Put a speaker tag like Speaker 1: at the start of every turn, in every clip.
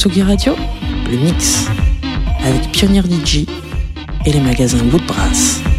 Speaker 1: Tsugi Radio, le mix, avec Pionnier DJ et les magasins Woodbrass.
Speaker 2: Disco.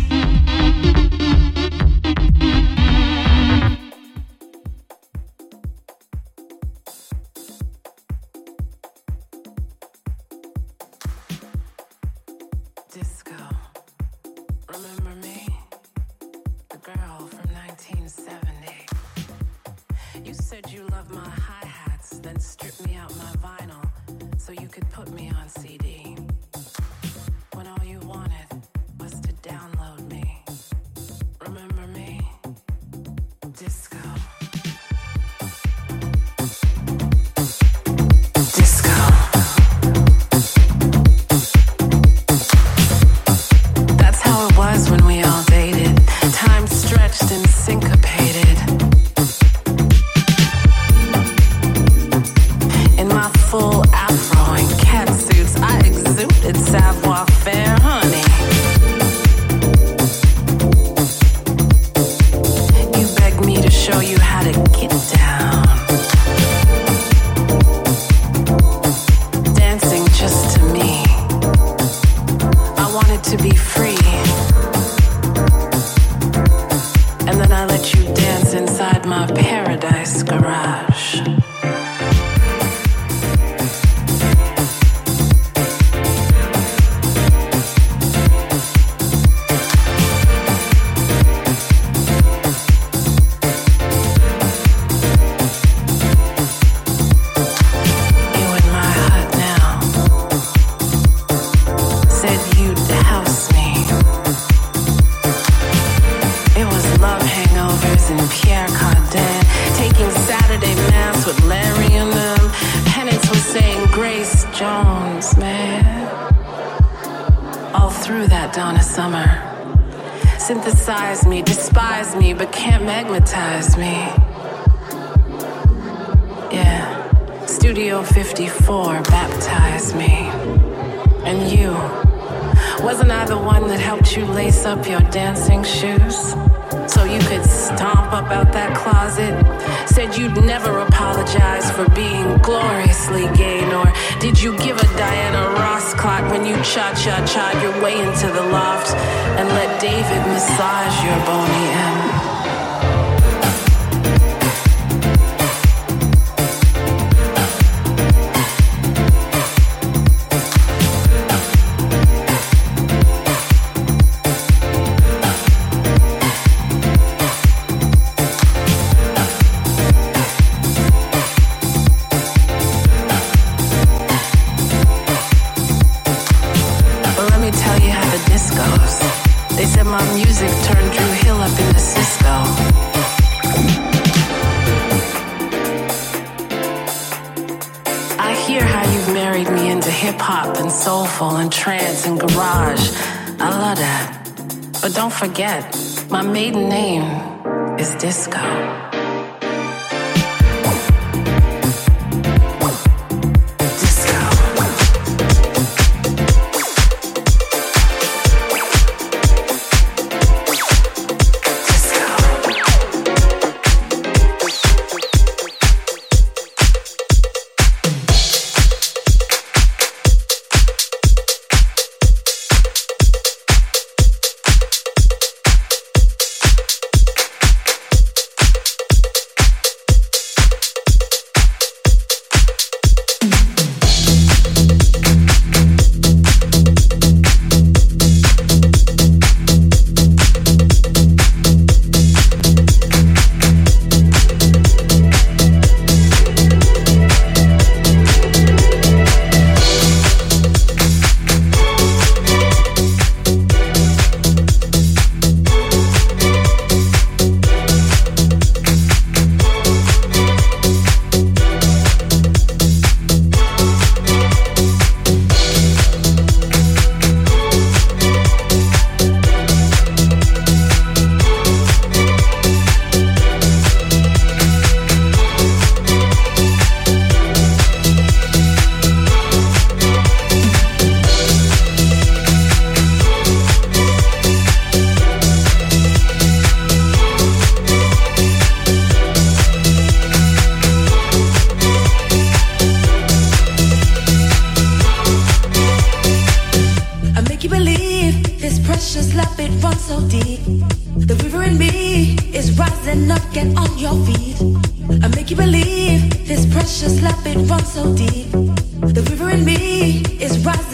Speaker 2: Married me into hip hop and soulful and trance and garage. I love that. But don't forget, my maiden name is Disco.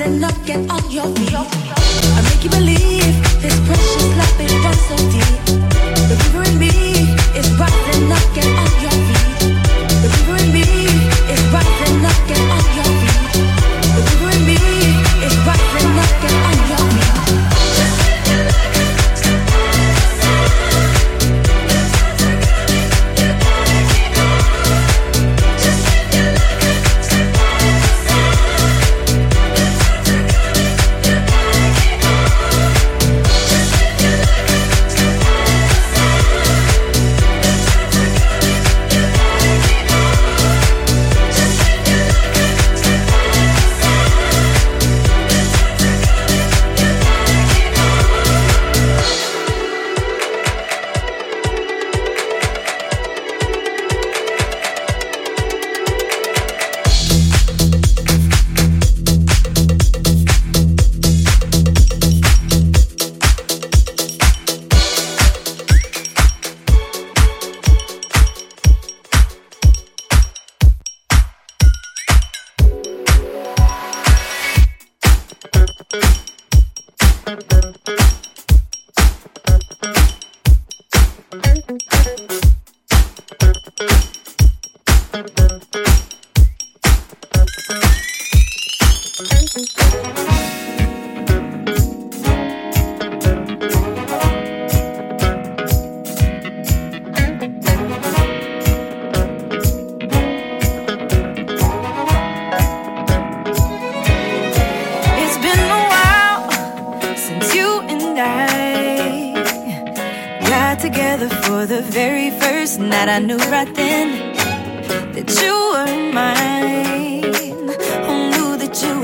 Speaker 3: and not get on your feet. I make you believe.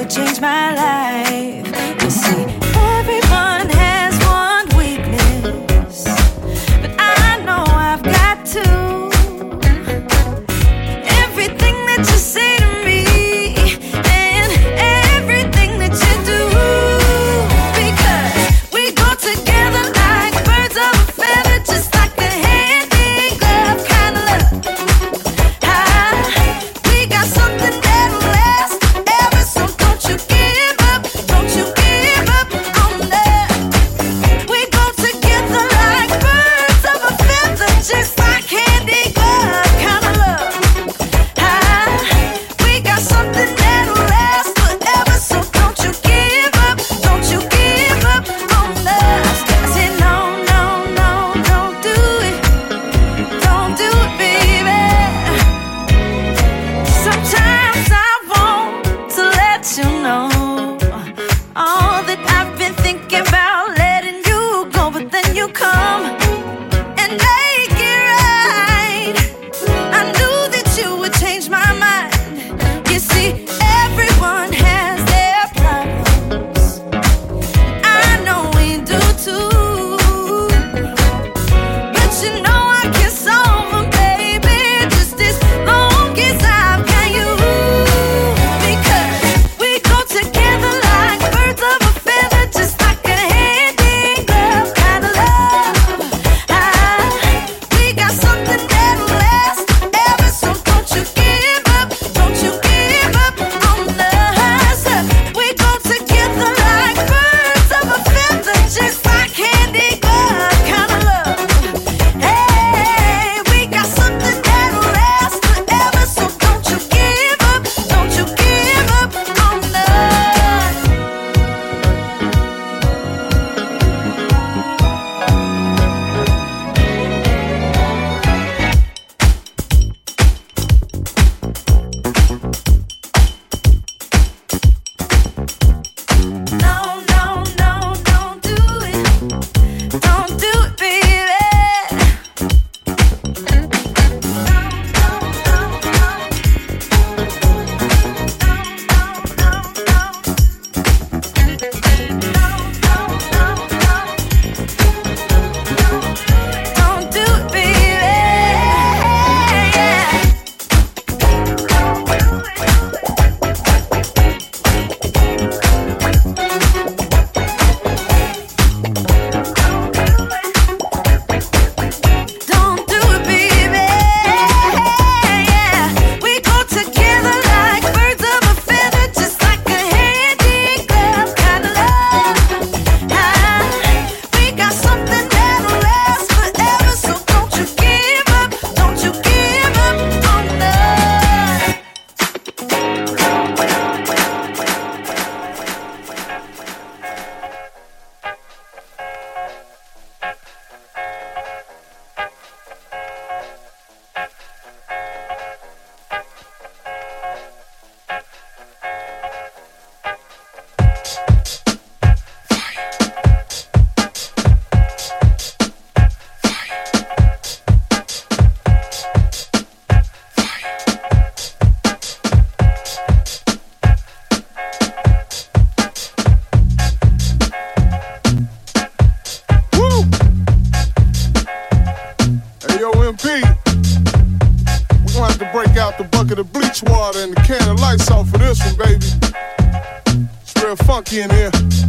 Speaker 4: would change my life. You see.
Speaker 5: Funky in here.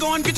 Speaker 6: Shake a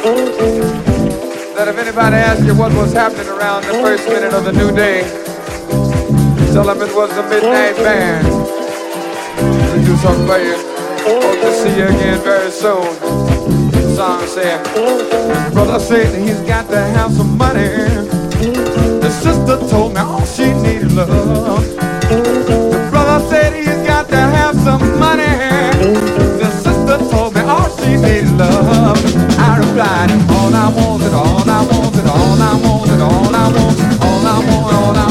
Speaker 7: That if anybody asks you what was happening around the first minute of the new day, tell them it was the Midnight Band. We do something for you. Hope to see you again very soon. The song said, Brother said he's got to have some money. The sister told me all she needed love. The brother said he's got to have some money. The sister told me all she needed love. Replied, all I want all I want all I want all I want, all I want, all I want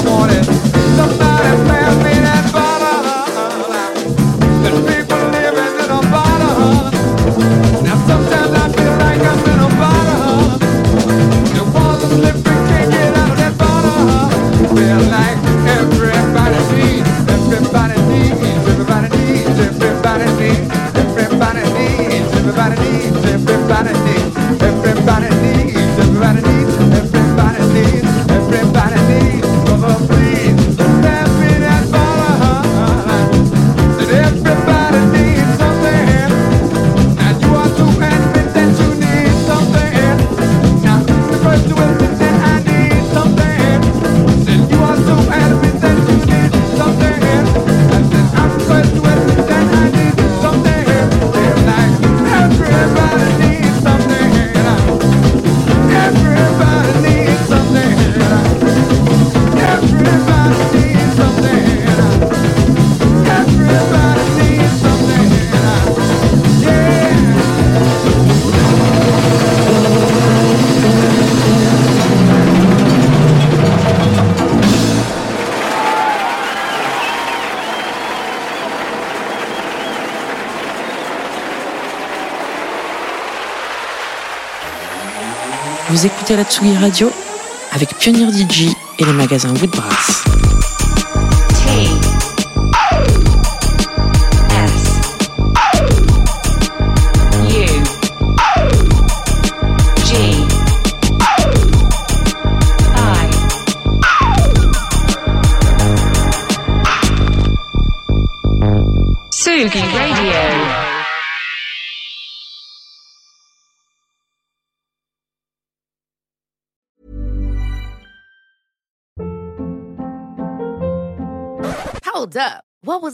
Speaker 1: écoutez la Tsugi Radio avec Pionnier DJ et les magasins Woodbrass.